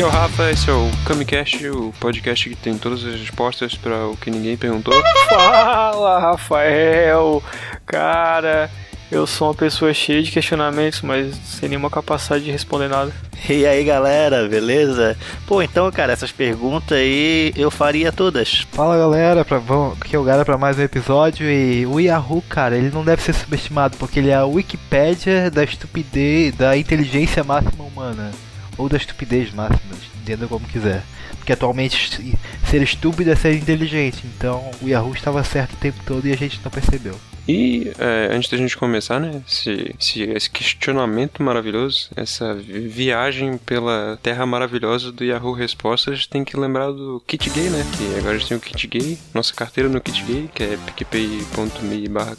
Aqui é o Rafa, esse é o Camicast, o podcast que tem todas as respostas para o que ninguém perguntou. Fala, Rafael! Cara, eu sou uma pessoa cheia de questionamentos, mas sem nenhuma capacidade de responder nada. E aí galera, beleza? Pô, então, cara, essas perguntas aí eu faria todas. Fala galera, pra, vamos, aqui é o Gara pra mais um episódio e o Yahoo, cara, ele não deve ser subestimado porque ele é a Wikipédia da estupidez, da inteligência máxima humana. Ou da estupidez máxima, entenda como quiser. Porque atualmente ser estúpido é ser inteligente, então o Yahoo estava certo o tempo todo e a gente não percebeu. E é, antes da gente começar, né, esse, esse, esse, questionamento maravilhoso, essa viagem pela terra maravilhosa do Yahoo Respostas, tem que lembrar do Kit Gay, né? Que agora a gente tem o Kit Gay, nossa carteira no Kit Gay, que é picpay.me barra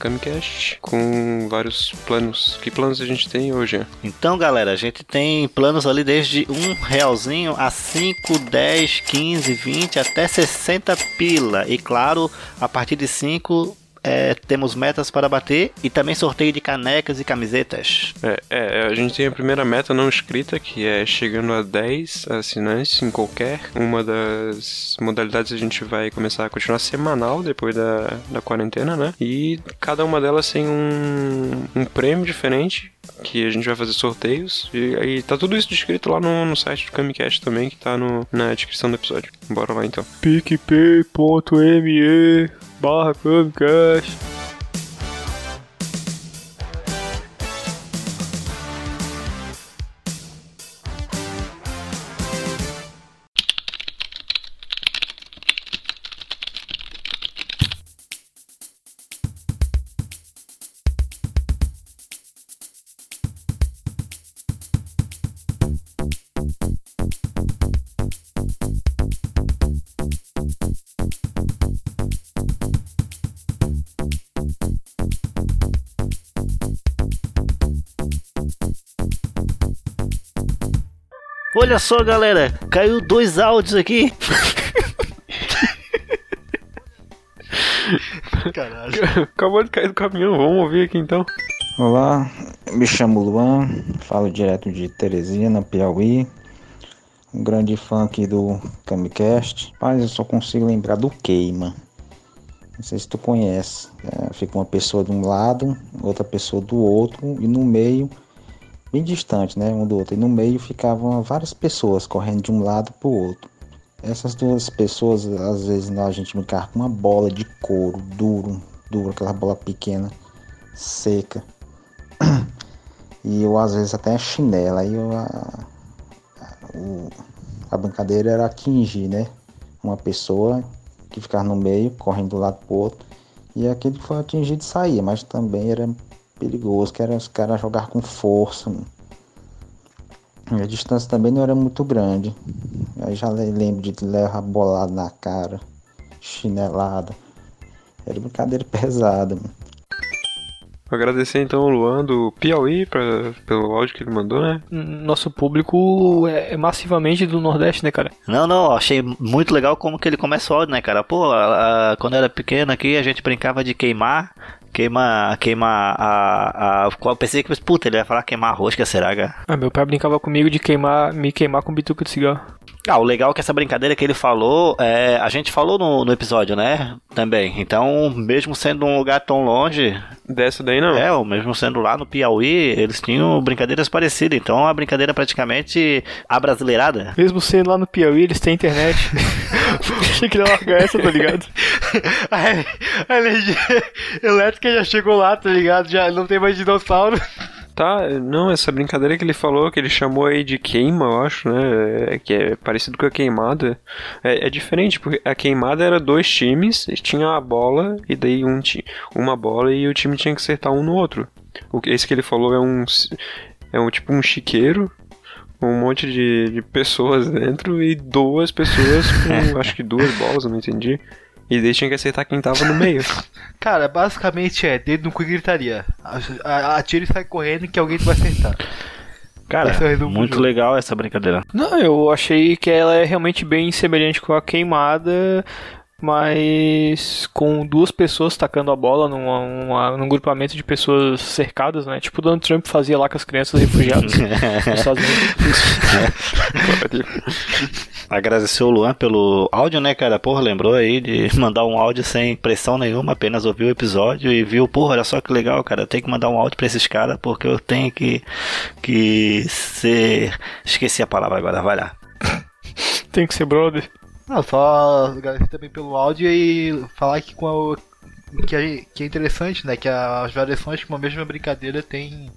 com vários planos. Que planos a gente tem hoje? Então, galera, a gente tem planos ali desde um realzinho a 5, 10, 15, 20 até 60 pila. E claro, a partir de 5 é, temos metas para bater e também sorteio de canecas e camisetas. É, é, a gente tem a primeira meta não escrita, que é chegando a 10 assinantes em qualquer uma das modalidades a gente vai começar a continuar semanal depois da, da quarentena, né? E cada uma delas tem um, um prêmio diferente que a gente vai fazer sorteios. E aí tá tudo isso descrito lá no, no site do Camicast também, que tá no, na descrição do episódio. Bora lá então. picpay.me barra Camicast. Olha só, galera, caiu dois áudios aqui. Caralho. Acabou de cair do caminhão, vamos ouvir aqui então. Olá, me chamo Luan, falo direto de Teresina, Piauí. Um grande fã aqui do Camicast. Mas eu só consigo lembrar do Queima. Não sei se tu conhece. É, fica uma pessoa de um lado, outra pessoa do outro, e no meio bem distante, né, um do outro. E no meio ficavam várias pessoas correndo de um lado para o outro. Essas duas pessoas, às vezes a gente brincava com uma bola de couro duro, duro, aquela bola pequena, seca. E eu às vezes até a chinela. Aí eu, a, a, brincadeira era atingir, né? Uma pessoa que ficava no meio, correndo um lado pro outro. E aquele que foi atingido saía, mas também era perigoso, que era os caras jogar com força. E a distância também não era muito grande. Aí já lembro de levar bolado na cara, chinelada. Era brincadeira pesada. Mano. Vou agradecer então o Luan do Piauí pra, pelo áudio que ele mandou, né? Nosso público é, é massivamente do Nordeste, né, cara? Não, não, achei muito legal como que ele começa o áudio, né, cara? Pô, a, a, quando era pequeno aqui, a gente brincava de queimar Queima, queima a, a. Eu pensei que, puta, ele ia falar queimar a rosca, será, cara? Ah, meu pai brincava comigo de queimar, me queimar com bituca de cigarro. Ah, o legal é que essa brincadeira que ele falou, é, a gente falou no, no episódio, né? Também. Então, mesmo sendo um lugar tão longe. Dessa daí não. É, mesmo sendo lá no Piauí, eles tinham brincadeiras parecidas. Então, a brincadeira praticamente abrasileirada. Mesmo sendo lá no Piauí, eles têm internet. Achei que ia largar essa, tá ligado? a, a energia elétrica já chegou lá, tá ligado? Já não tem mais dinossauro. Tá, não, essa brincadeira que ele falou, que ele chamou aí de queima, eu acho, né? É, que é parecido com a queimada. É, é, diferente, porque a queimada era dois times, tinha a bola, e daí um uma bola e o time tinha que acertar um no outro. O, esse que ele falou é um. É um tipo um chiqueiro, um monte de, de pessoas dentro e duas pessoas com acho que duas bolas, não entendi. E daí tinha que acertar quem tava no meio. Cara, basicamente é dedo no cu e gritaria. Atira e sai correndo que alguém vai acertar. Cara, é muito legal essa brincadeira. Não, eu achei que ela é realmente bem semelhante com a queimada. Mas com duas pessoas tacando a bola numa, uma- num grupamento de pessoas cercadas, né? Tipo o Donald Trump fazia lá com as crianças refugiadas nos Estados Unidos. Agradecer o Luan pelo áudio, né, cara? Porra, lembrou aí de mandar um áudio sem pressão nenhuma, apenas ouviu o episódio e viu, porra, olha só que legal, cara. Eu tenho que mandar um áudio pra esses caras porque eu tenho que, que ser. Esqueci a palavra agora, vai lá. Tem que ser brother. Não, só agradecer também pelo áudio e falar que, com a- que, é, que é interessante, né? Que as variações que uma mesma brincadeira tem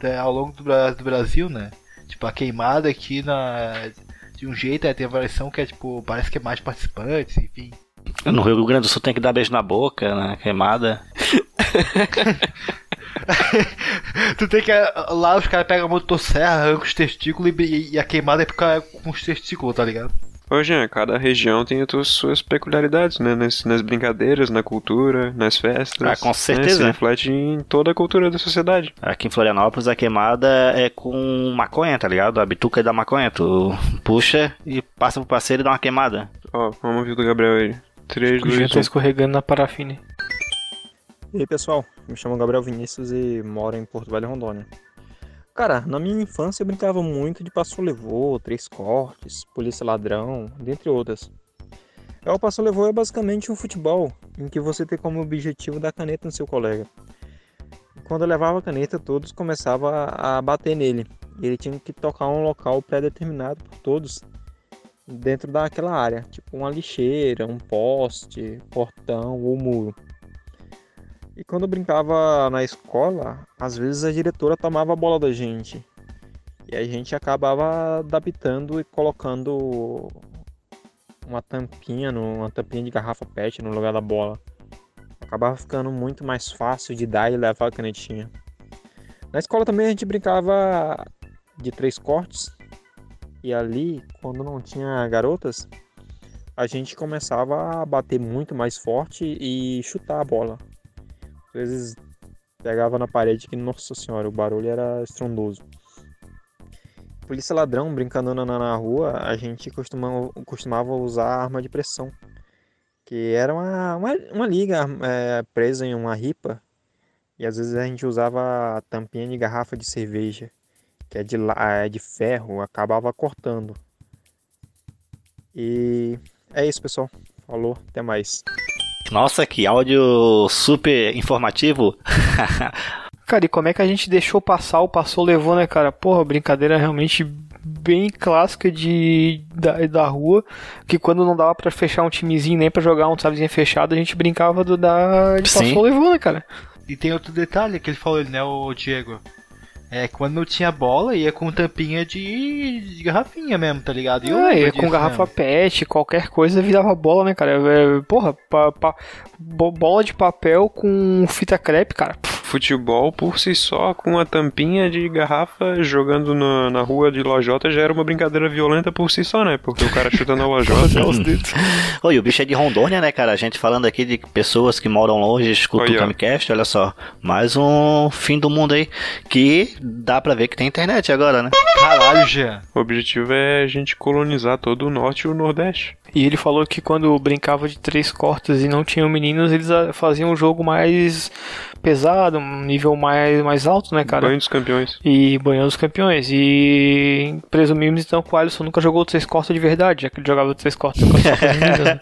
é, ao longo do, do Brasil, né? Tipo, a queimada aqui na. De um jeito, é, tem a variação que é tipo, parece que é mais participantes, enfim. No Rio Grande do Sul tem que dar beijo na boca, na queimada. Tu tem que. Lá os caras pegam a motosserra, arrancam os testículos e, e a queimada é ficar com os testículos, tá ligado? Ô, Jean, cada região tem as suas- peculiaridades, né? Nas, nas brincadeiras, na cultura, nas festas. Ah, com né? certeza. Se reflete em toda a cultura da sociedade. Aqui em Florianópolis a queimada é com maconha, tá ligado? A bituca é da maconha. Tu puxa e passa pro parceiro e dá uma queimada. Ó, vamos ouvir o do Gabriel aí. 3, O Jean 2, tá 1. escorregando na parafina. E aí pessoal, me chamo Gabriel Vinícius e moro em Porto Velho, Rondônia. Cara, na minha infância eu brincava muito de passo levou, três cortes, polícia ladrão, dentre outras. É, o passo levou é basicamente um futebol, em que você tem como objetivo dar caneta no seu colega. Quando eu levava a caneta, todos começavam a bater nele. Ele tinha que tocar um local pré-determinado por todos dentro daquela área, tipo uma lixeira, um poste, portão ou muro. E quando eu brincava na escola, às vezes a diretora tomava a bola da gente. E a gente acabava adaptando e colocando uma tampinha, uma tampinha de garrafa PET no lugar da bola. Acabava ficando muito mais fácil de dar e levar a canetinha. Na escola também a gente brincava de três cortes. E ali, quando não tinha garotas, a gente começava a bater muito mais forte e chutar a bola. Às vezes pegava na parede que, nossa senhora, o barulho era estrondoso. Polícia ladrão brincando na, na rua, a gente costumava, costumava usar arma de pressão. Que era uma, uma, uma liga é, presa em uma ripa. E às vezes a gente usava a tampinha de garrafa de cerveja, que é de, é de ferro, acabava cortando. E é isso, pessoal. Falou, até mais. Nossa, que áudio super informativo. Cara, e como é que a gente deixou passar o passou levou, né, cara? Porra, brincadeira realmente bem clássica de da, da rua, que quando não dava pra fechar um timezinho nem pra jogar um sabezinho fechado, a gente brincava do da de passou levou, né, cara? E tem outro detalhe que ele falou, né, o Diego? É quando não tinha bola, ia com tampinha de, de garrafinha mesmo, tá ligado? E eu Ah, lembro e com garrafa mesmo. pet, qualquer coisa virava bola, né, cara? É, Porra, pa- pa- bo- bola de papel com fita crepe, cara. Pff, Futebol por si só, com a tampinha de garrafa jogando na, na rua de lojota, já era uma brincadeira violenta por si só, né? Porque o cara chuta na lojota. os dedos. Oi, o bicho é de Rondônia, né, cara? A gente falando aqui de pessoas que moram longe, escutam o Camicast, olha só. Mais um fim do mundo aí. Que dá pra ver que tem internet agora, né? Caralho, Jean. O objetivo é a gente colonizar todo o norte e o nordeste. E ele falou que quando brincava de três cortes e não tinham meninos, eles ah, faziam um jogo mais pesado, um nível mais, mais alto, né, cara? Banho dos campeões. E banhando os campeões. E presumimos então que o Alisson nunca jogou três cortes de verdade, já que ele jogava três cortes com as meninas. né?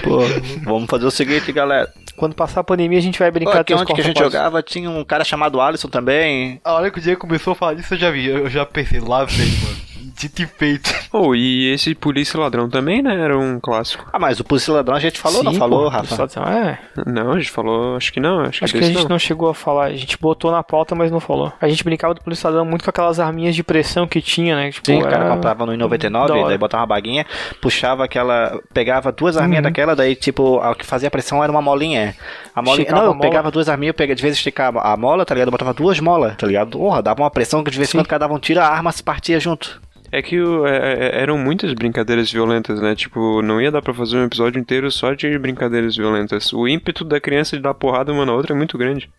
Pô, vamos fazer o seguinte, galera. Quando passar a pandemia, a gente vai brincar três onde que a cortes gente jogava tinha um cara chamado Alisson também. A hora que o Diego começou a falar disso, eu já vi. Eu já pensei, lá vem, mano. Dito e feito. Oh, e esse polícia ladrão também, né? Era um clássico. Ah, mas o Polícia Ladrão a gente falou, não Sim, falou, pô, Rafa? só- É, Não, a gente falou, acho que não, acho, acho que, que a gente não. não chegou a falar. A gente botou na pauta, mas não falou. A gente brincava do policial muito com aquelas arminhas de pressão que tinha, né? Tipo, Sim, o cara comprava no da I99, hora. daí botava uma baguinha, puxava aquela. Pegava duas arminhas Uhum. daquela, daí tipo, o que fazia pressão era uma molinha. A molinha. Esticava Não, a eu mola. pegava duas arminhas, eu pegava, de vez em esticava a mola, tá ligado? Eu botava duas molas, tá ligado? Porra, dava uma pressão que de vez em quando cada dava um tiro, a arma se partia junto. É que o- é- é- eram muitas brincadeiras violentas, né? Tipo, não ia dar pra fazer um episódio inteiro só de brincadeiras violentas. O ímpeto da criança de dar porrada uma na outra é muito grande.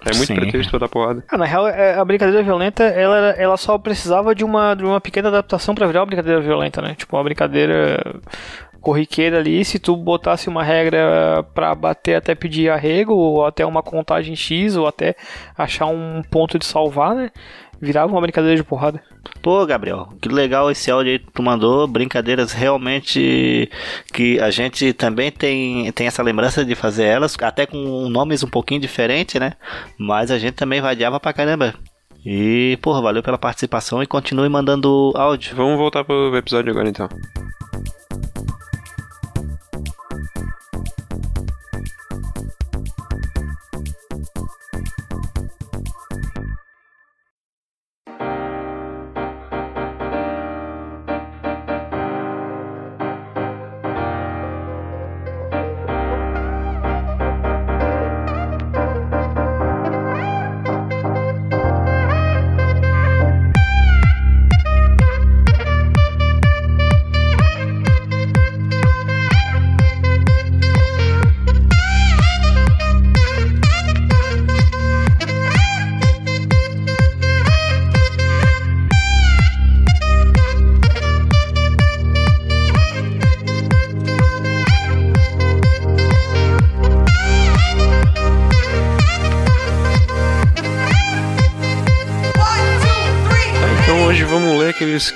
É muito Sim. pretexto pra dar porrada. Ah, na real, é, a brincadeira violenta, ela, ela só precisava de uma, de uma pequena adaptação pra virar uma brincadeira violenta, né? Tipo, uma brincadeira corriqueira ali, se tu botasse uma regra pra bater até pedir arrego, ou até uma contagem X, ou até achar um ponto de salvar, né? Virava uma brincadeira de porrada. Pô, Gabriel, que legal esse áudio aí que tu mandou. Brincadeiras realmente que a gente também tem, tem essa lembrança de fazer elas, até com nomes um pouquinho diferentes, né? Mas a gente também vadiava pra caramba. E, porra, valeu pela participação e continue mandando áudio. Vamos voltar pro episódio agora então.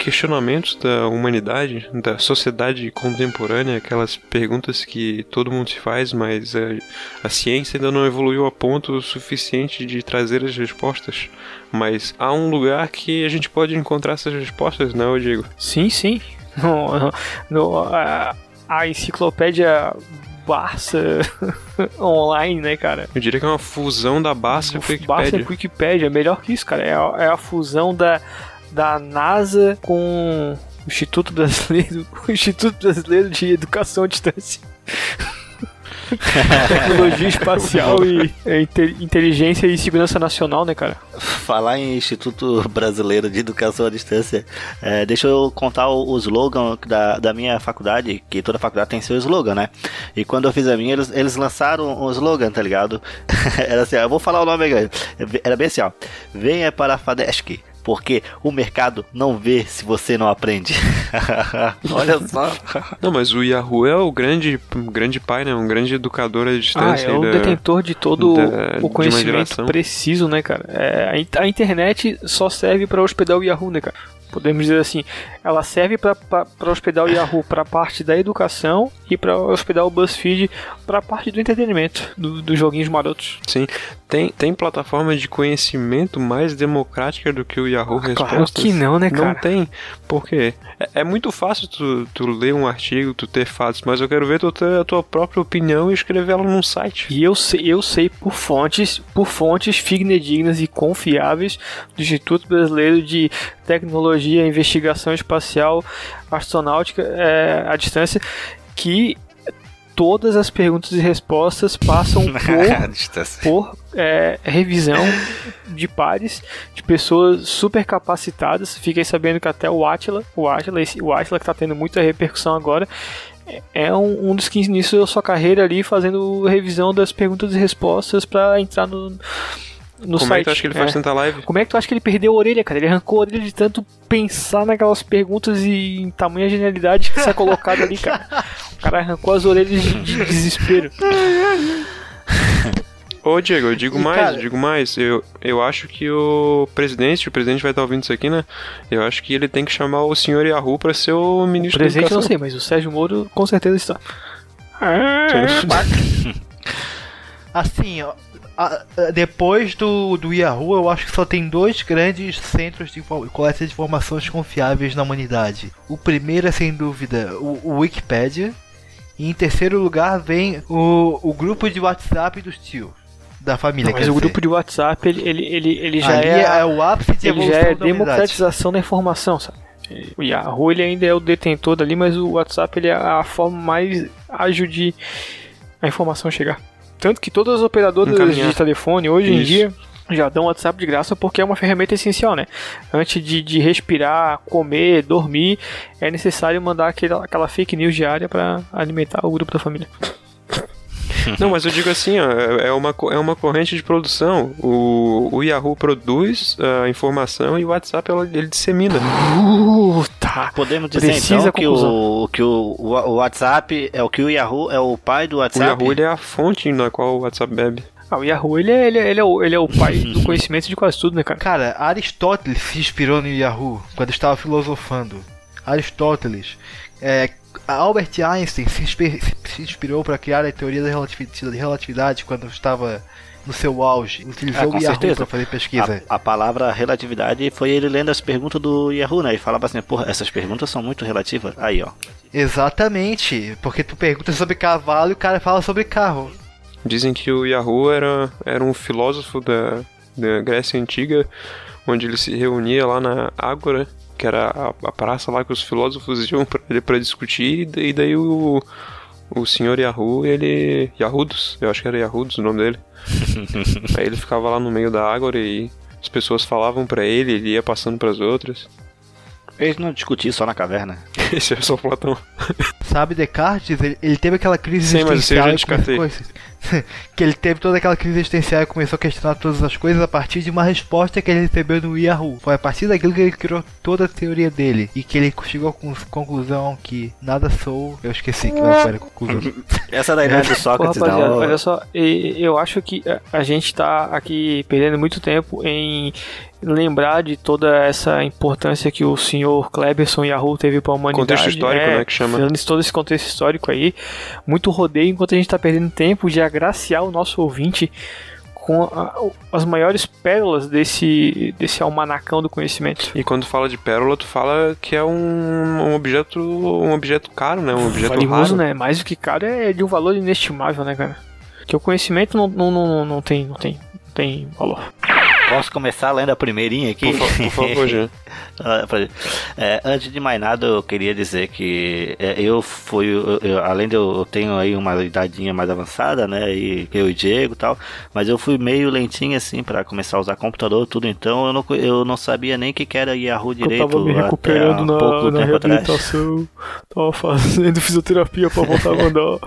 Questionamentos da humanidade, da sociedade contemporânea, aquelas perguntas que todo mundo se faz, mas a, a ciência ainda não evoluiu a ponto suficiente de trazer as respostas. Mas há um lugar que a gente pode encontrar essas respostas, não, Diego? Sim, sim. No, no- a, a enciclopédia Barça online, né, cara? Eu diria que é uma fusão da Barça e Barça Wikipedia. e Wikipedia, é melhor que isso, cara. É a, é a fusão da, da NASA com o Instituto Brasileiro, o Instituto Brasileiro de Educação à Distância. Tecnologia espacial e é, inte- inteligência e segurança nacional, né, cara? Falar em Instituto Brasileiro de Educação à Distância, é, deixa eu contar o, o slogan da, da minha faculdade, que toda faculdade tem seu slogan, né? E quando eu fiz a minha, eles, eles lançaram um slogan, tá ligado? Era assim, ó, eu vou falar o nome agora. Era bem assim, ó. Venha para a FADESC, porque o mercado não vê se você não aprende. Olha só. Não, mas o Yahoo é o grande, grande pai, né? Um grande educador à Ah, distância. é aí o da- detentor de todo da- o conhecimento preciso, né, cara? É, a a internet só serve pra hospedar o Yahoo, né, cara? Podemos dizer assim, ela serve pra hospedar o Yahoo pra parte da educação e pra hospedar o BuzzFeed pra parte do entretenimento, do- dos joguinhos marotos. Sim. Tem, tem plataforma de conhecimento mais democrática do que o Yahoo Respostas? Claro que não, né, cara? Não tem. Por quê? É, é muito fácil tu, tu ler um artigo, tu ter fatos, mas eu quero ver tu ter a tua própria opinião e escrever ela num site. E eu sei, eu sei por fontes, por fontes fidedignas e confiáveis do Instituto Brasileiro de Tecnologia e Investigação Espacial Astronáutica é, à distância que todas as perguntas e respostas passam por por é, revisão de pares de pessoas super capacitadas. Fiquei sabendo que até o Atila, o Atila, esse, o Atila que está tendo muita repercussão agora, é- é um, um dos que iniciou sua carreira ali fazendo revisão das perguntas e respostas para entrar no, no Como site. é que tu acha que ele faz É. tanta live? Como é que tu acha que ele perdeu a orelha, cara? Ele arrancou a orelha de tanto pensar naquelas perguntas e em tamanha genialidade que está colocado ali, cara. O cara arrancou as orelhas de, de desespero. Ô, Diego, eu digo E, mais, cara- eu digo mais. Eu, eu acho que o presidente, o presidente vai estar ouvindo isso aqui, né? Eu acho que ele tem que chamar o senhor Yahoo pra ser o O ministro da presente eu não sei, mas o Sérgio Moro com certeza está. Assim, ó, a- a- depois do, do Yahoo, eu acho que só tem dois grandes centros de coleta de informações confiáveis na humanidade. O primeiro é, sem dúvida, o, o Wikipedia. E em terceiro lugar vem o, o grupo de WhatsApp dos tios, da família. Não, mas o dizer. grupo de WhatsApp, ele, ele, ele, ele já é, é o ápice de ele já é da democratização da informação, sabe? O Yahoo ele ainda é o detentor dali, mas o WhatsApp ele é a forma mais ágil de a informação chegar. Tanto que todas as operadoras Encaminhar. de telefone hoje em Isso. dia já dão WhatsApp de graça porque é uma ferramenta essencial, né? Antes de, de respirar, comer, dormir, é necessário mandar aquela, aquela fake news diária para alimentar o grupo da família. Não, mas eu digo assim, ó, é uma, co- é uma corrente de produção. O, o Yahoo produz a informação e o WhatsApp ela- ele dissemina. Podemos dizer Precisa então que, o, que o, o o WhatsApp é o que o Yahoo é o pai do O WhatsApp. Yahoo ele é a fonte na qual o WhatsApp bebe. Ah, o Yahoo, ele é, ele, é, ele, é o, ele é o pai do conhecimento de quase tudo, né, cara? Cara, Aristóteles se inspirou no Yahoo quando estava filosofando. Aristóteles. É, Albert Einstein se, inspi- se inspirou para criar a teoria da relativi- relatividade quando estava no seu auge. Utilizou Ah, o com Yahoo certeza. para fazer pesquisa. A, a palavra relatividade foi ele lendo as perguntas do Yahoo, né? E falava assim, porra, essas perguntas são muito relativas. Aí, ó. Exatamente, porque tu pergunta sobre cavalo e o cara fala sobre carro. Dizem que o Yahoo era, era um filósofo da, da Grécia Antiga, onde ele se reunia lá na Ágora, que era a, a praça lá que os filósofos iam pra, pra discutir, e e daí o, o senhor Yahoo, ele... Yahudos, eu acho que era Yahudos o nome dele. Aí ele ficava lá no meio da Ágora e as pessoas falavam pra ele, ele ia passando pras outras. Eles não discutiam só na caverna. Esse é só Platão. Sabe, Descartes, ele, ele teve aquela crise Sim, mas isso eu existencial já descartei. que ele teve toda aquela crise existencial e começou a questionar todas as coisas a partir de uma resposta que ele recebeu no Yahoo. Foi a partir daquilo que ele criou toda a teoria dele e que ele chegou à con- conclusão que nada sou. Eu esqueci que era a conclusão. Essa daí não é do Pô, Sócrates, rapaziada, não. olha só, eu acho que a- a gente tá aqui perdendo muito tempo em lembrar de toda essa importância que o senhor Kleberson Yahoo teve pra humanidade. Contexto histórico, é, né, que chama. Todo esse contexto histórico aí, muito rodeio enquanto a gente tá perdendo tempo de agraciar o nosso ouvinte com a- as maiores pérolas desse, desse almanacão do conhecimento. E quando fala de pérola, tu fala que é um, um objeto um objeto caro, né? Um objeto valioso, né? Mais do que caro é de um valor inestimável, né, cara? Que o conhecimento não, não, não, não tem, não tem, não tem valor. Posso começar lendo a primeirinha aqui? Por, por favor, Jean. Ah, é, antes de mais nada, eu queria dizer que é, eu fui, eu- eu- além de eu eu tenho aí uma idadinha mais avançada, né, e eu e Diego e tal, mas eu fui meio lentinho assim pra começar a usar computador tudo, então eu não, eu não sabia nem o que que era Yahoo direito eu tava me recuperando na, pouco na tempo atrás. reabilitação, tava fazendo fisioterapia pra voltar a andar.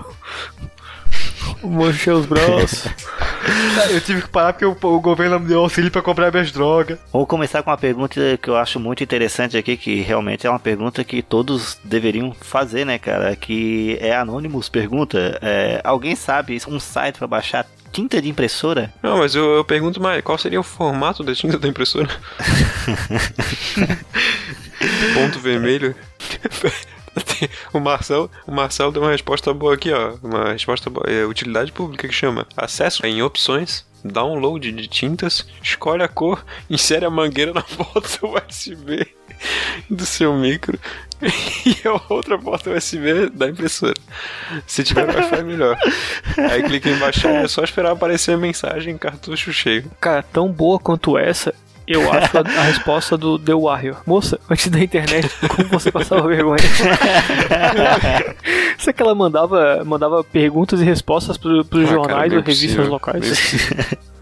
Manchei os braços. Eu tive que parar porque o, o governo me deu auxílio pra comprar minhas drogas. Vou começar com uma pergunta que eu acho muito interessante aqui, que realmente é uma pergunta que todos deveriam fazer, né, cara? Que é Anonymous pergunta. é, alguém sabe um site pra baixar tinta de impressora? Não, mas eu, eu pergunto mais, qual seria o formato da tinta da impressora? Ponto vermelho. O Marcel, o Marcel deu uma resposta boa aqui, ó. Uma resposta boa. É utilidade pública que chama acesso em opções, download de tintas, escolhe a cor, insere a mangueira na porta USB do seu micro e a outra porta USB da impressora. Se tiver Wi-Fi, melhor. Aí clica em baixar e é só esperar aparecer a mensagem cartucho cheio. Cara, tão boa quanto essa, eu acho a, a resposta do The Warrior. Moça, antes da internet, como você passava vergonha? Isso é que ela mandava, mandava perguntas e respostas pro, pros Ah, cara, jornais não é ou revistas possível. locais.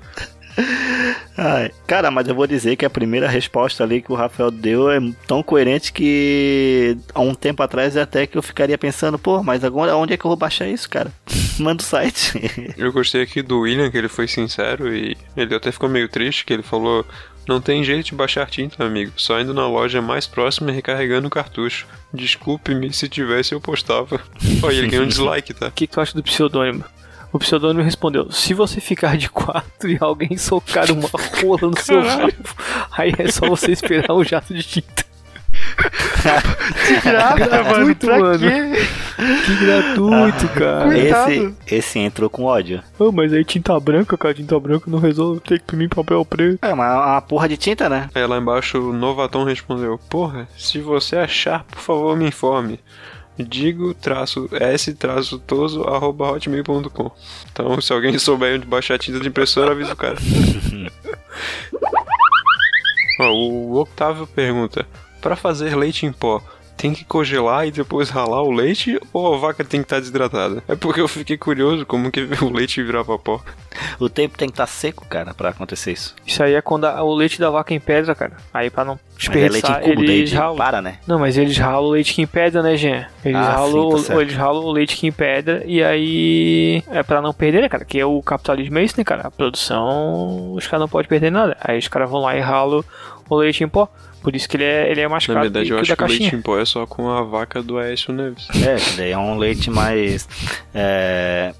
Ai, cara, mas eu vou dizer que a primeira resposta ali que o Rafael deu é tão coerente que há um tempo atrás até que eu ficaria pensando, pô, mas agora onde é que eu vou baixar isso, cara? Manda o site. Eu gostei aqui do William, que ele foi sincero e ele até ficou meio triste, que ele falou: Não tem jeito de baixar tinta, amigo. Só indo na loja mais próxima e recarregando o cartucho. Desculpe-me, se tivesse eu postava. Olha, ele ganhou um dislike, tá? O que, que tu acha do pseudônimo? O pseudônimo respondeu: Se você ficar de quatro e alguém socar uma rola no seu rabo, aí é só você esperar um jato de tinta. Grávida, mano, Muito, pra mano. quê? Que gratuito, cara. Coitado. Esse, esse entrou com ódio. Ah, mas aí tinta branca, cara, tinta branca não resolve, tem que imprimir papel preto. É uma, uma porra de tinta, né? Aí lá embaixo o Novaton respondeu: Porra, se você achar, por favor me informe. Digo traço s traço toso arroba hotmail.com. Então, se alguém souber onde baixar tinta de impressora, avisa o cara. Ó, o Octávio pergunta: Pra fazer leite em pó, tem que congelar e depois ralar o leite ou a vaca tem que estar desidratada? É porque eu fiquei curioso como que o leite virava pó. O tempo tem que estar seco, cara, pra acontecer isso. Isso aí é quando a- o leite da vaca em pedra, cara. Aí pra não Mas é leite em desperdiçar, cubo, eles ralam. para, né? Não, mas eles ralam o leite que em pedra, né, Jean? Eles, Ah, ralam, sim, tá eles ralam o leite que em pedra e aí é pra não perder, né, cara? Que é o capitalismo é isso, né, cara? A produção, os caras não podem perder nada. Aí os caras vão lá e ralam o leite em pó. Por isso que ele é, ele é mais Na caro verdade, que, eu que acho que o leite em pó é só com a vaca do Aécio Neves. É, que daí é um leite mais é,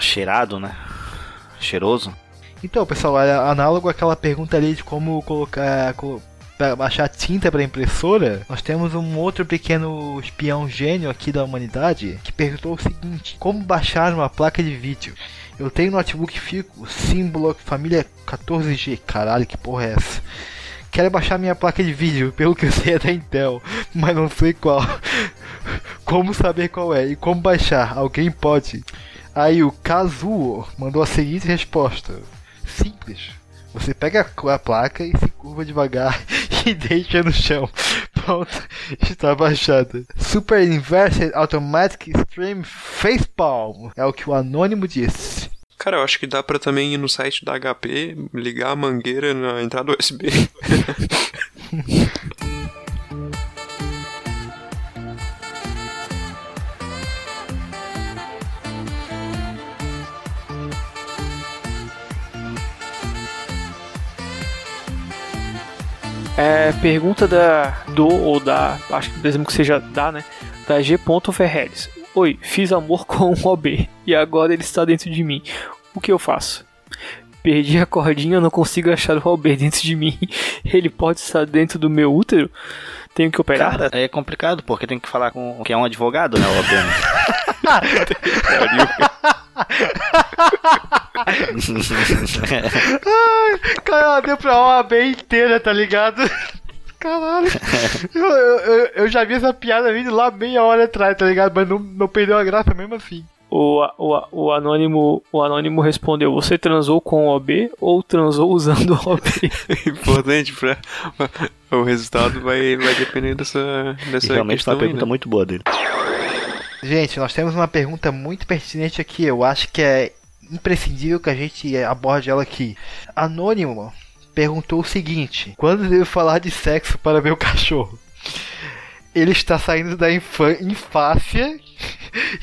cheirado, né? Cheiroso. Então, pessoal, é análogo àquela pergunta ali de como colocar. co- Pra baixar tinta para impressora, nós temos um outro pequeno espião gênio aqui da humanidade que perguntou o seguinte: Como baixar uma placa de vídeo? Eu tenho um notebook Fico, símbolo família 14G. Caralho, que porra é essa? Quero baixar minha placa de vídeo, pelo que eu sei é da Intel, mas não sei qual. Como saber qual é e como baixar? Alguém pode? Aí o Kazuo mandou a seguinte resposta: Simples. Você pega a placa e se curva devagar e deixa no chão. Pronto, está baixada. Super Inverted Automatic Stream Facepalm é o que o anônimo disse. Cara, eu acho que dá pra também ir no site da HP, ligar a mangueira na entrada USB. É, pergunta da do ou da, acho que presumo que seja da, né? Da G. Ferreres. Oi, fiz amor com um OB e agora ele está dentro de mim. O que eu faço? Perdi a cordinha, não consigo achar o OB dentro de mim. Ele pode estar dentro do meu útero? Tenho que operar? Cara, é complicado, porque tem que falar com que é um advogado, né? Obviamente. Cara, deu pra OAB inteira, tá ligado? Caralho. Eu, eu- eu- já vi essa piada vindo lá meia hora atrás, tá ligado? Mas não, não perdeu a graça mesmo assim. O, o, o, anônimo, o anônimo respondeu: Você transou com o OB ou transou usando o OB? Importante pra. O resultado vai, vai depender dessa, E dessa realmente questão uma aí, pergunta né? muito boa dele. Gente, nós temos uma pergunta muito pertinente aqui. Eu acho que é imprescindível que a gente aborde ela aqui. Anônimo perguntou o seguinte: Quando devo falar de sexo para meu cachorro? Ele está saindo da infância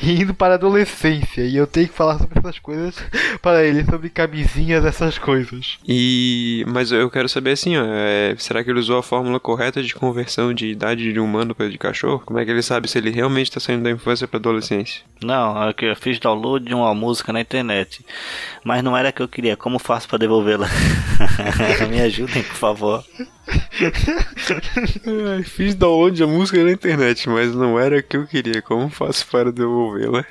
e indo para a adolescência. E eu tenho que falar sobre essas coisas para ele, sobre camisinhas, essas coisas. E. Mas eu quero saber assim, ó. é, será que ele usou a fórmula correta de conversão de idade de humano para de cachorro? Como é que ele sabe se ele realmente tá saindo da infância pra adolescência? Não, é que eu fiz download de uma música na internet. Mas não era a que eu queria. Como faço pra devolvê-la? Me ajudem, por favor. Fiz download da música na internet, mas não era o que eu queria. Como faço para devolvê-la?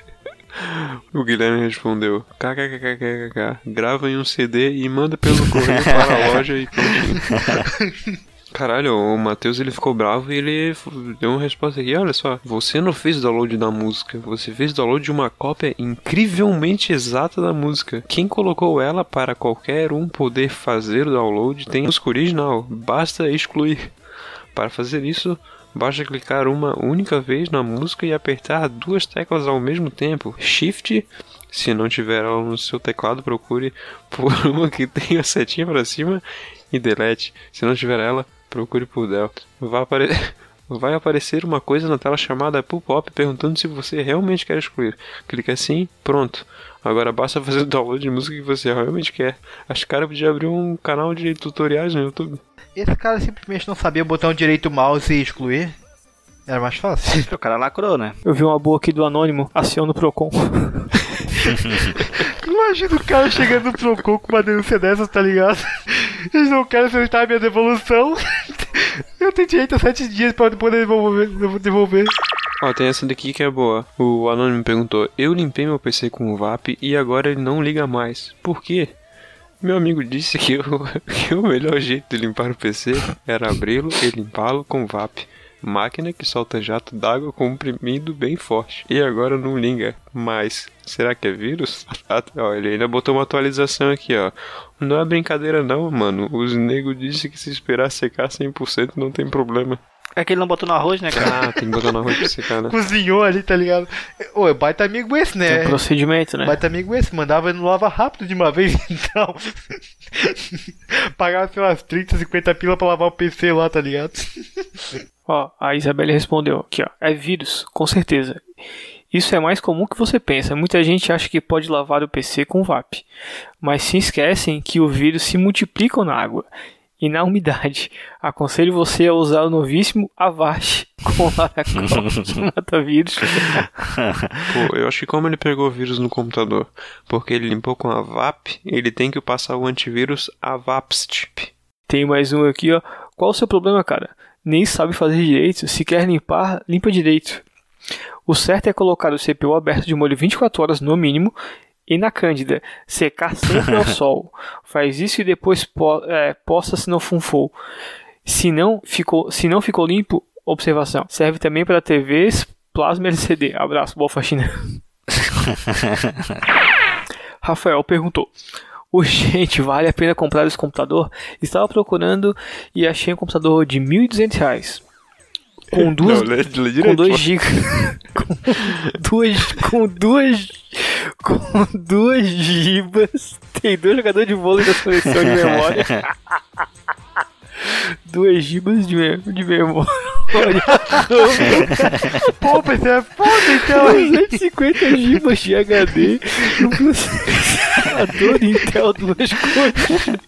O Guilherme respondeu: kkkkkk, grava em um CD e manda pelo correio para a loja e. Caralho, o Matheus ele ficou bravo e ele deu uma resposta aqui. Olha só, você não fez download da música, você fez download de uma cópia incrivelmente exata da música. Quem colocou ela para qualquer um poder fazer o download tem música original, basta excluir. Para fazer isso, basta clicar uma única vez na música e apertar duas teclas ao mesmo tempo. Shift, se não tiver ela no seu teclado, procure por uma que tenha a setinha para cima e delete. Se não tiver ela, procure por del. Vai, apare- Vai aparecer uma coisa na tela chamada pop-up perguntando se você realmente quer excluir. Clique assim, pronto. Agora basta fazer o download de música que você realmente quer. Acho que o cara podia abrir um canal de tutoriais no YouTube. Esse cara simplesmente não sabia botar um direito mouse e excluir. Era mais fácil. O cara lacrou, né? Eu vi uma boa aqui do Anônimo, aciona o Procon. Imagina o cara chegando no Procon com uma denúncia dessas, tá ligado? Eles não querem aceitar a minha devolução. Eu tenho direito a sete dias pra poder devolver. devolver. Ó, tem essa daqui que é boa. O Anônimo perguntou: Eu limpei meu PC com o VAP e agora ele não liga mais. Por quê? Meu amigo disse que, o- que o melhor jeito de limpar o PC era abri-lo e limpá-lo com VAP. Máquina que solta jato d'água comprimido bem forte. E agora não liga mais. Será que é vírus? Ó, ele ainda botou uma atualização aqui, ó. Não é brincadeira não, mano. Os nego disse que se esperar secar 100% não tem problema. É que ele não botou no arroz, né, cara? Ah, tem que botar no arroz pra secar, né? Cozinhou ali, tá ligado? Ô, é baita amigo esse, Tem né? um procedimento, né? Baita amigo esse, mandava no lava rápido de uma vez, então. Pagava, sei lá, 30, 50 pila pra lavar o PC lá, tá ligado? Ó, a Isabelle respondeu aqui, ó. É vírus, com certeza. Isso é mais comum que você pensa. Muita gente acha que pode lavar o PC com VAP. Mas se esquecem que o vírus se multiplicam na água e na umidade. Aconselho você a usar o novíssimo Avast com Laracol mata vírus. Pô, eu acho que como ele pegou o vírus no computador, porque ele limpou com a VAP, ele tem que passar o antivírus Avapst. Tem mais um aqui, ó. Qual o seu problema, cara? Nem sabe fazer direito. Se quer limpar, limpa direito. O certo é colocar o CPU aberto de molho 24 horas no mínimo e na cândida. Secar sempre ao sol. Faz isso e depois po é, posta se não funfou. Se não ficou, se não ficou limpo, observação. Serve também para TVs, plasma LCD. Abraço, boa faxina. Rafael perguntou. Urgente, vale a pena comprar esse computador? Estava procurando e achei um computador de R$ 1.200. Com duas, Não, lê- lê com direito, 2 pô. GB. com duas. Com duas. Com 2 gibas. Tem dois jogadores de vôlei da seleção de memória. 2 gibas de, me- de memória. Pô, PC é foda, então. 250 gibas de HD. Um processador Intel duas cores.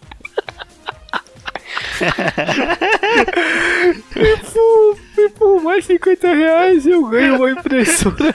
E por, e por mais 50 reais eu ganho uma impressora.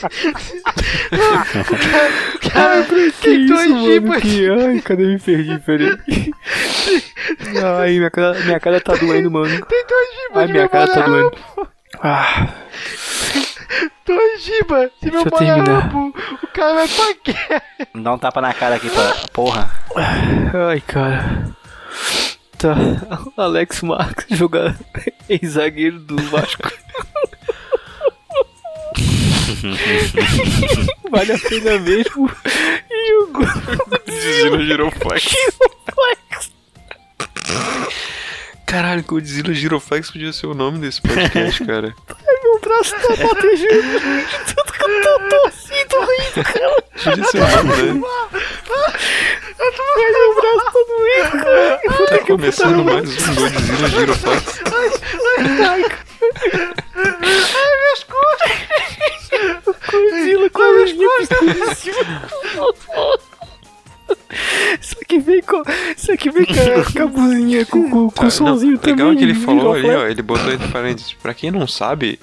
pra que Tem isso, dois mano? gibas. Que... Ai, cadê me perdi, peraí. Ai, minha cara, minha cara tá doendo, mano. Tem dois gibas Ai, minha cara tá doendo. Ah, Dois gibas de Deixa eu memória terminar. RAM. O cara vai pra quê? Dá um tapa na cara aqui pra porra. ai, cara. Tá, Alex Marques jogar ex-zagueiro do Vasco. vale a pena mesmo. E o Godzilla Giroflex. Giroflex. Caralho, Godzilla Giroflex podia ser o nome desse podcast, cara. Meu braço tá batendo. Tudo que eu tô torcendo, rindo, cara. Podia ser o nome, né? Ai, meu braço tá doendo, cara. Tá começando mais um Godzilla Giroflex. Godzilla Aqui vem com a, com a buzinha, com, com, com o Tá, somzinho também. legal que ele falou ali, ó. Ele botou entre parênteses. Pra quem não sabe,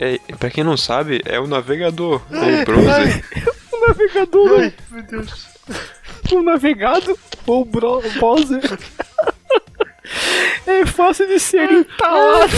é, pra quem não sabe, é o navegador, ou browser. O navegador. Ai, meu Deus. O navegado ou bro, browser. É fácil de ser entalado.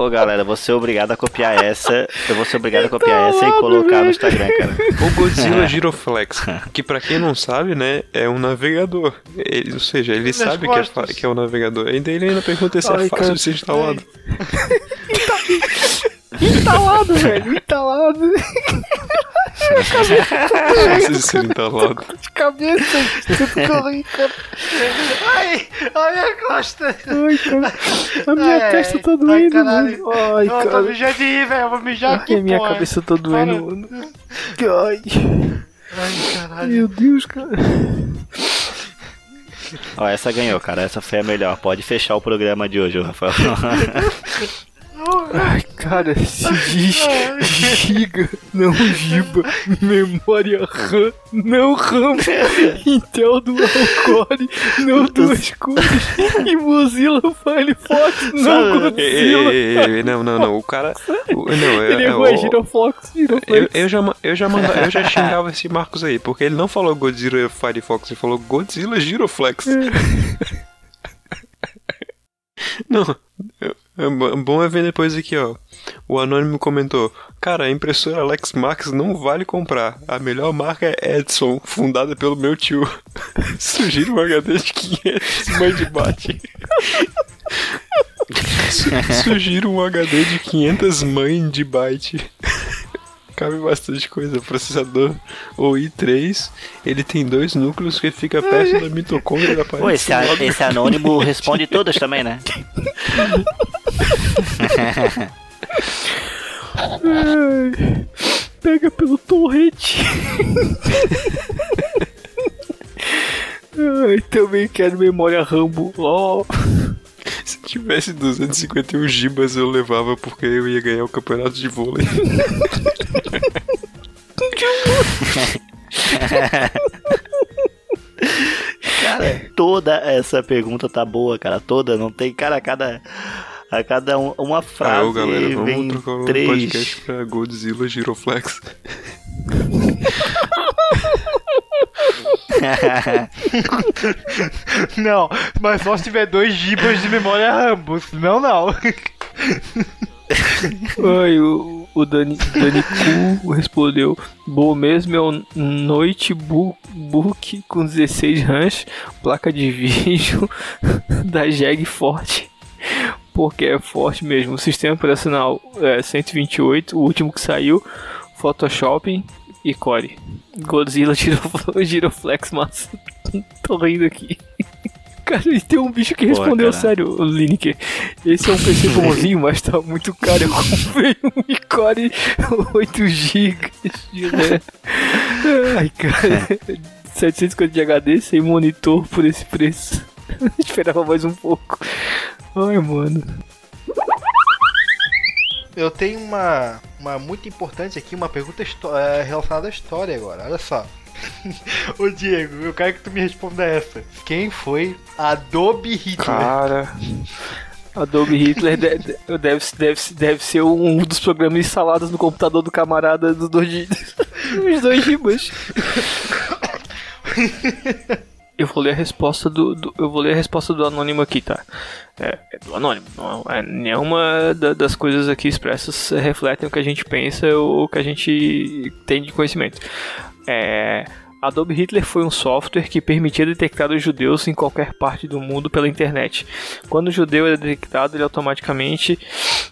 Pô, galera, vou ser obrigado a copiar essa. Eu vou ser obrigado a copiar essa e Tá colocar velho. no Instagram, cara. O Godzilla Giroflex, que pra quem não sabe, né, é um navegador. Ele- ou seja, ele sabe que é, que é um navegador. Ainda ele ainda pergunta se é Ai, fácil cara. de ser instalado. Entalado, velho. Entalado. Fácil de instalado. De cabeça. Tudo correndo, cara. Ai, ai, minha costa. Ai, cara. A minha Ai, testa tá ai, doendo, caralho. mano. Ai, Eu tô mijando de rir, velho. Eu vou mijar aqui, Ai, minha porra. cabeça tá doendo, Para. mano. Ai, Ai, caralho. meu Deus, cara. Ó, essa ganhou, cara. Essa foi a melhor. Pode fechar o programa de hoje, ô Rafael. Ai, cara, se diz giga, não giba, memória RAM, não RAM, Intel Dual Core, não duas cores, e Mozilla Firefox, não ei, Godzilla. ei, ei, não, não, não. O cara. o- não, é, Ele é, errou, é Giroflex, eu, eu já, eu, já manda, eu já xingava esse Marcos aí, porque ele não falou Godzilla Firefox, ele falou Godzilla Giroflex. Não, é, é bo- bom é ver depois aqui, ó. O Anônimo comentou: Cara, a impressora Alex Max não vale comprar. A melhor marca é Edson, fundada pelo meu tio. Sugiro um HD de 500 mãe de bate. Su- Sugiro um HD de 500 mãe de byte. Cabe bastante coisa. Processador o i3, ele tem dois núcleos que fica perto da mitocôndria da parede. Pô, esse, a- esse anônimo responde todas também, né? Ai, pega pelo torrete. Ai, também quero memória Rambo. Se tivesse 251 gibas eu levava porque eu ia ganhar o campeonato de vôlei. Cara, toda essa pergunta tá boa, cara. Toda, não tem. Cara, a cada. A cada um- uma frase. Ah, galera, vamos trocar o três. podcast pra Godzilla Giroflex. Não, mas só se tiver 2 gibas de memória Rambo, senão não. Ai, o, o Dani, Dani Cu respondeu: Boa mesmo é o Notebook com 16 RAMs, placa de vídeo da Jeg Forte. Porque é forte mesmo. O sistema operacional é 128, o último que saiu, Photoshop e Core. Godzilla Giroflex, massa. Tô rindo aqui. Cara, e tem um bicho que respondeu cara. sério, o Lineker. Esse é um PC bonzinho, mas tá muito caro. Eu comprei um Core 8 GB de RAM. Ai, cara. 750 de HD sem monitor por esse preço. Esperava mais um pouco. Ai, mano. Eu tenho uma, uma muito importante aqui, uma pergunta é, relacionada à história agora. Olha só. Ô Diego, eu quero que tu me responda essa. Quem foi Adobe Hitler? Cara, Adobe Hitler de- de- deve, deve, deve ser um dos programas instalados no computador do camarada dos dois, gi- os dois gibas. Eu vou ler a resposta do, do- eu vou ler a resposta do anônimo aqui, tá? É, é do anônimo. Não é nenhuma da- das coisas aqui expressas refletem o que a gente pensa ou o que a gente tem de conhecimento. É, Adobe Hitler foi um software que permitia detectar os judeus em qualquer parte do mundo pela internet. Quando o judeu é detectado, ele é automaticamente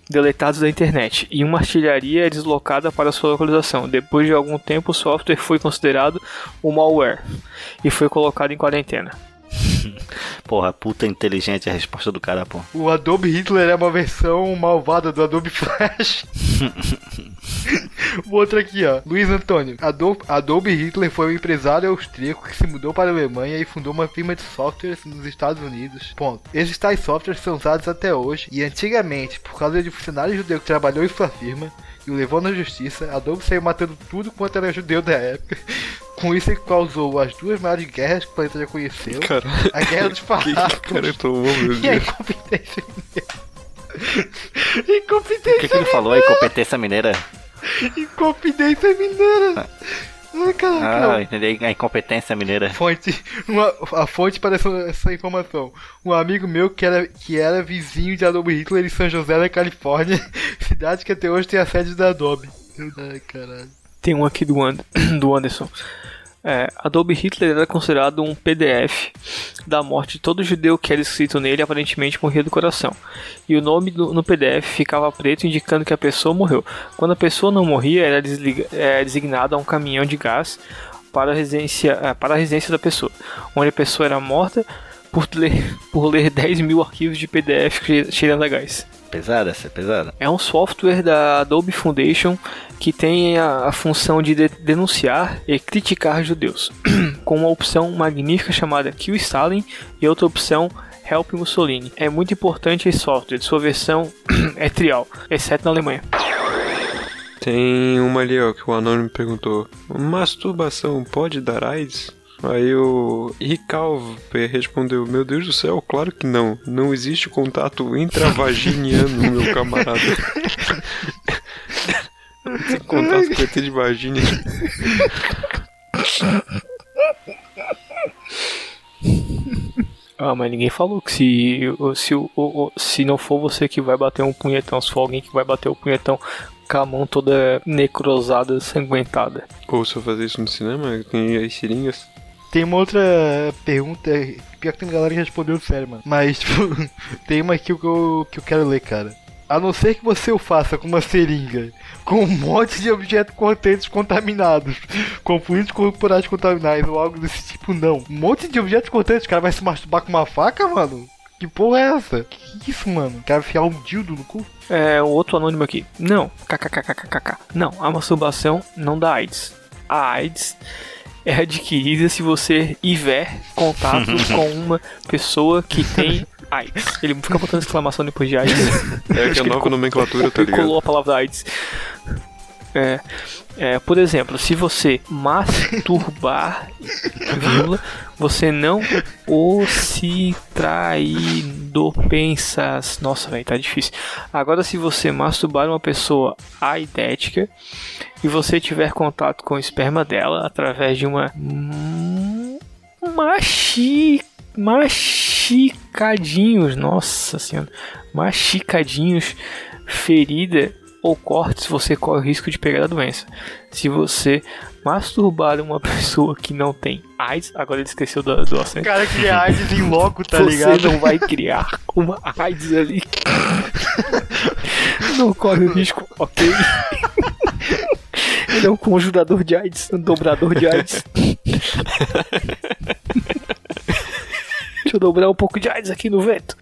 deletado da internet e uma artilharia é deslocada para sua localização. Depois de algum tempo, o software foi considerado um malware e foi colocado em quarentena. Porra, puta inteligente a resposta do cara, pô. O Adobe Hitler é uma versão malvada do Adobe Flash. o outro aqui, ó. Luiz Antônio. Adobe, Hitler foi um empresário austríaco que se mudou para a Alemanha e fundou uma firma de softwares nos Estados Unidos. Ponto. Esses tais softwares são usados até hoje e antigamente, por causa de um funcionário judeu que trabalhou em sua firma e o levou na justiça, Adobe saiu matando tudo quanto era judeu da época. Com isso, ele causou as duas maiores guerras que o planeta já conheceu. A Guerra dos o Farrapos cara tomou, meu e a incompetência mineira. O Incompetência, que, que ele falou aí, competência mineira? incompetência mineira. Ai, caraca. Ah, entendi. A incompetência mineira. Fonte, uma, a fonte para essa, essa informação. Um amigo meu que era, que era vizinho de Adobe Hitler em São José, na Califórnia, cidade que até hoje tem a sede da Adobe. Ai, caralho. Tem um aqui do, And do Anderson. É, Adobe Hitler era considerado um PDF da morte de todo judeu que era escrito nele aparentemente morria do coração. E o nome do- no PDF ficava preto indicando que a pessoa morreu. Quando a pessoa não morria, era é, designado a um caminhão de gás para a, residência, é, para a residência da pessoa, onde a pessoa era morta por ler, por ler 10 mil arquivos de PDF che- cheirando a gás. Pesada essa, pesada. É um software da Adobe Foundation que tem a, a função de, de- denunciar e criticar judeus, com uma opção magnífica chamada Kill Stalin e outra opção Help Mussolini. É muito importante esse software, sua versão é trial, exceto na Alemanha. Tem uma ali, ó, que o anônimo perguntou: Masturbação pode dar AIDS? Aí o Ricalver respondeu: Meu Deus do céu, claro que não. Não existe contato intravaginiano, meu camarada. Tem contato com ET de vagina. Ah, mas ninguém falou que se, se, o- o- se não for você que vai bater um punhetão, se for alguém que vai bater o punhetão com a mão toda necrosada, sanguentada. Ou se eu fazer isso no cinema, tem as seringas. Tem uma outra pergunta, pior que tem galera que respondeu sério, mano. Mas, tipo, tem uma aqui que eu, que eu quero ler, cara. A não ser que você o faça com uma seringa, com um monte de objetos cortantes contaminados, com fluidos corporais contaminados ou algo desse tipo, não. Um monte de objetos cortantes, o cara vai se masturbar com uma faca, mano? Que porra é essa? Que isso, mano? Cara enfiar um dildo no cu? É, outro anônimo aqui. Não, kkkkkk. Não, a masturbação não dá AIDS. A AIDS é adquirida se você tiver contato com uma pessoa que tem AIDS. Ele fica botando exclamação depois de AIDS. É que a nova nomenclatura, tá Ele colou ligado? a palavra AIDS. É, é, por exemplo, se você masturbar, vírgula, você não pensas. Nossa, velho, tá difícil. Agora, se você masturbar uma pessoa aidética e você tiver contato com o esperma dela através de uma machi machicadinhos, nossa senhora, machicadinhos, ferida ou cortes, você corre o risco de pegar a doença. Se você masturbar uma pessoa que não tem AIDS, agora ele esqueceu do, do acento. cara que é AIDS em loco, tá você ligado? não vai criar uma AIDS ali. não corre o risco, ok? Ele é um conjurador de AIDS, um dobrador de AIDS. Deixa eu dobrar um pouco de AIDS aqui no vento.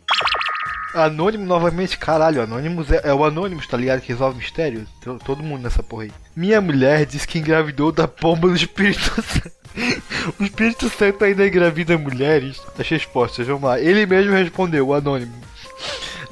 Anônimo novamente, caralho, Anônimos é, é o Anônimos, tá ligado? Que resolve mistério. To- Todo mundo nessa porra aí. Minha mulher diz que engravidou da pomba do Espírito Santo. O Espírito Santo ainda engravida mulheres? As respostas, vamos lá. Ele mesmo respondeu, o Anônimo.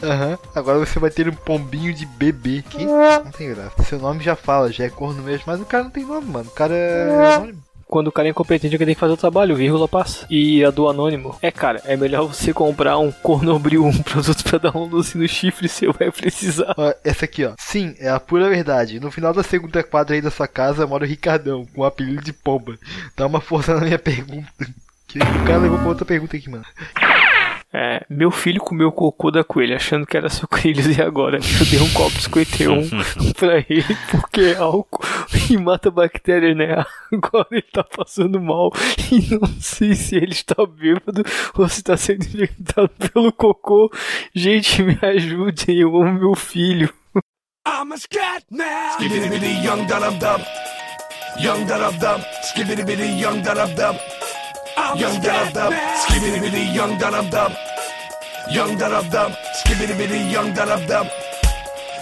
Aham, agora você vai ter um pombinho de bebê. Que não tem graça. Seu nome já fala, já é corno mesmo, mas o cara não tem nome, mano. O cara é anônimo. Quando o cara é incompetente, alguém tem que fazer o trabalho, vírgula passa. E a do anônimo, é cara, é melhor você comprar um cornobril, um produto pra dar um doce no chifre, você vai precisar. Ó, essa aqui, ó. Sim, é a pura verdade. No final da segunda quadra aí da sua casa mora o Ricardão, com o apelido de pomba. Dá uma força na minha pergunta. Que o cara levou pra outra pergunta aqui, mano. É, meu filho comeu cocô da coelha, achando que era sucrilhos, e agora eu dei um copo 51 pra ele, porque é álcool e mata bactérias, né? Agora ele tá passando mal e não sei se ele está bêbado ou se tá sendo infectado pelo cocô. Gente, me ajudem, eu amo meu filho. I'm a scat young da dub dub. Young da dub young da dub dub. Young da dub dub. Skibbity bitty young dub dub. Young dub dub. Skibbity bitty young dub dub.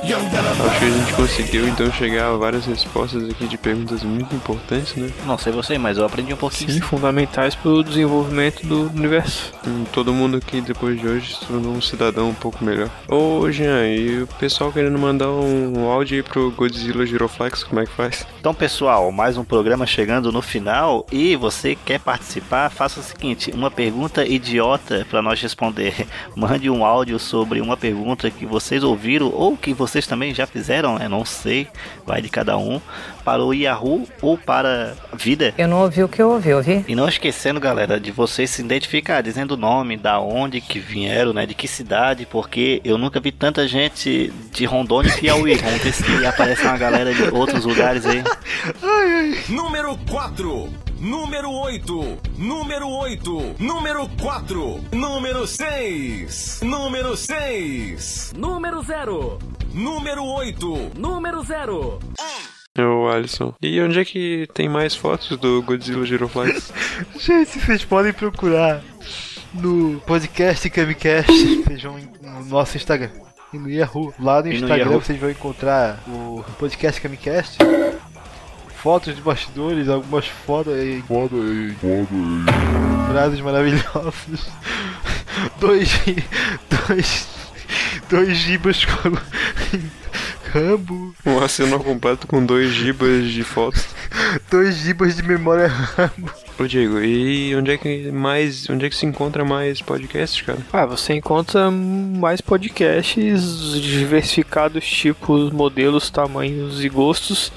Acho que a gente conseguiu então chegar a várias respostas aqui de perguntas muito importantes, né? Não sei você, mas eu aprendi um pouquinho. Sim, fundamentais pro desenvolvimento do universo. Hum, Todo mundo aqui depois de hoje se tornou um cidadão um pouco melhor. Ô Jean, e o pessoal querendo mandar um áudio aí pro Godzilla Giroflex, como é que faz? Então, pessoal, mais um programa chegando no final e você quer participar, faça o seguinte: uma pergunta idiota para nós responder. Mande um áudio sobre uma pergunta que vocês ouviram ou que vocês também já fizeram, eu não sei, vai de cada um, para o Yahoo ou para a vida. Eu não ouvi o que eu ouvi, ouvi? E não esquecendo, galera, de vocês se identificar, dizendo o nome, da onde que vieram, né, de que cidade, porque eu nunca vi tanta gente de Rondônia e Piauí. Vamos ver se aparece uma galera de outros lugares aí. Número 4. Número 8. Número 8. Número 4. Número 6. Número 6. Número 0. Número 8. Número 0. Ô Alisson. E onde é que tem mais fotos do Godzilla Giroflex? Gente, vocês podem procurar no podcast Camicast, vão no nosso Instagram. E no Yahoo. Lá no no Instagram Yahoo. vocês vão encontrar o podcast Camicast. Fotos de bastidores, algumas fotos aí. Frases maravilhosas. Dois. Dois. Dois gibas com. Rambo. um arsenal completo com 2 gibas de fotos. Dois gibas de memória Rambo. Ô Diego, e onde é que mais. onde é que se encontra mais podcasts, cara? Ah, você encontra mais podcasts diversificados, tipos, modelos, tamanhos e gostos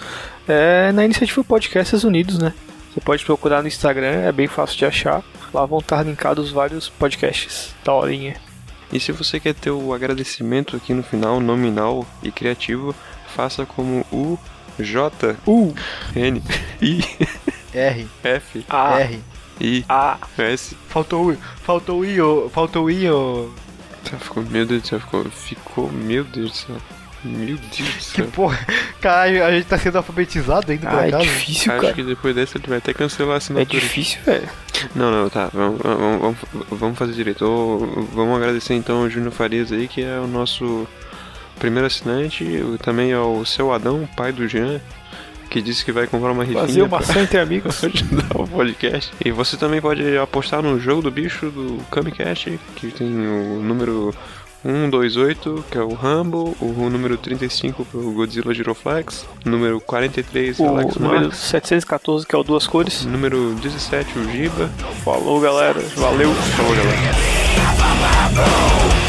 é, na iniciativa Podcasts Unidos, né? Você pode procurar no Instagram, é bem fácil de achar. Lá vão estar linkados vários podcasts da horinha. E se você quer ter o agradecimento aqui no final, nominal e criativo, faça como o J U N I R, F A, R. I A, S. Faltou o faltou o I, faltou o I, ô. Ficou, meu Deus do céu, ficou, ficou, meu Deus do céu. Meu Deus do Que céu. porra. Caralho, a gente tá sendo alfabetizado ainda por ah, é difícil, Acho cara. que depois dessa ele vai até cancelar a É assinatura. difícil, velho. Não, não, tá. Vamos, vamos, vamos, fazer direito. Vamos agradecer então ao Júnior Farias aí, que é o nosso primeiro assinante. o- Também ao seu Adão, pai do Jean, que disse que vai comprar uma rifinha Fazer uma pra ação entre amigos. ajudar o podcast. E você também pode apostar no jogo do bicho do Kamicast, que tem o número 128, que é o Rambo, o número 35 pro Godzilla Giroflex, o número 43 O Alex número Marques, 714, que é o Duas Cores. número 17 o Giba. Falou, galera. Valeu. Falou, galera.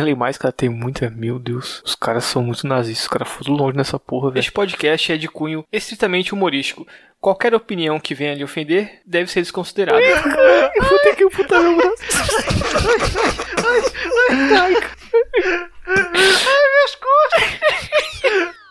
Ler mais, cara? Tem muita. Meu Deus. Os caras são muito nazistas. Os caras foram longe nessa porra, velho. Este podcast é de cunho estritamente humorístico. Qualquer opinião que venha lhe ofender deve ser desconsiderada. Eu vou ter que amputar meu braço. Ai, minhas costas!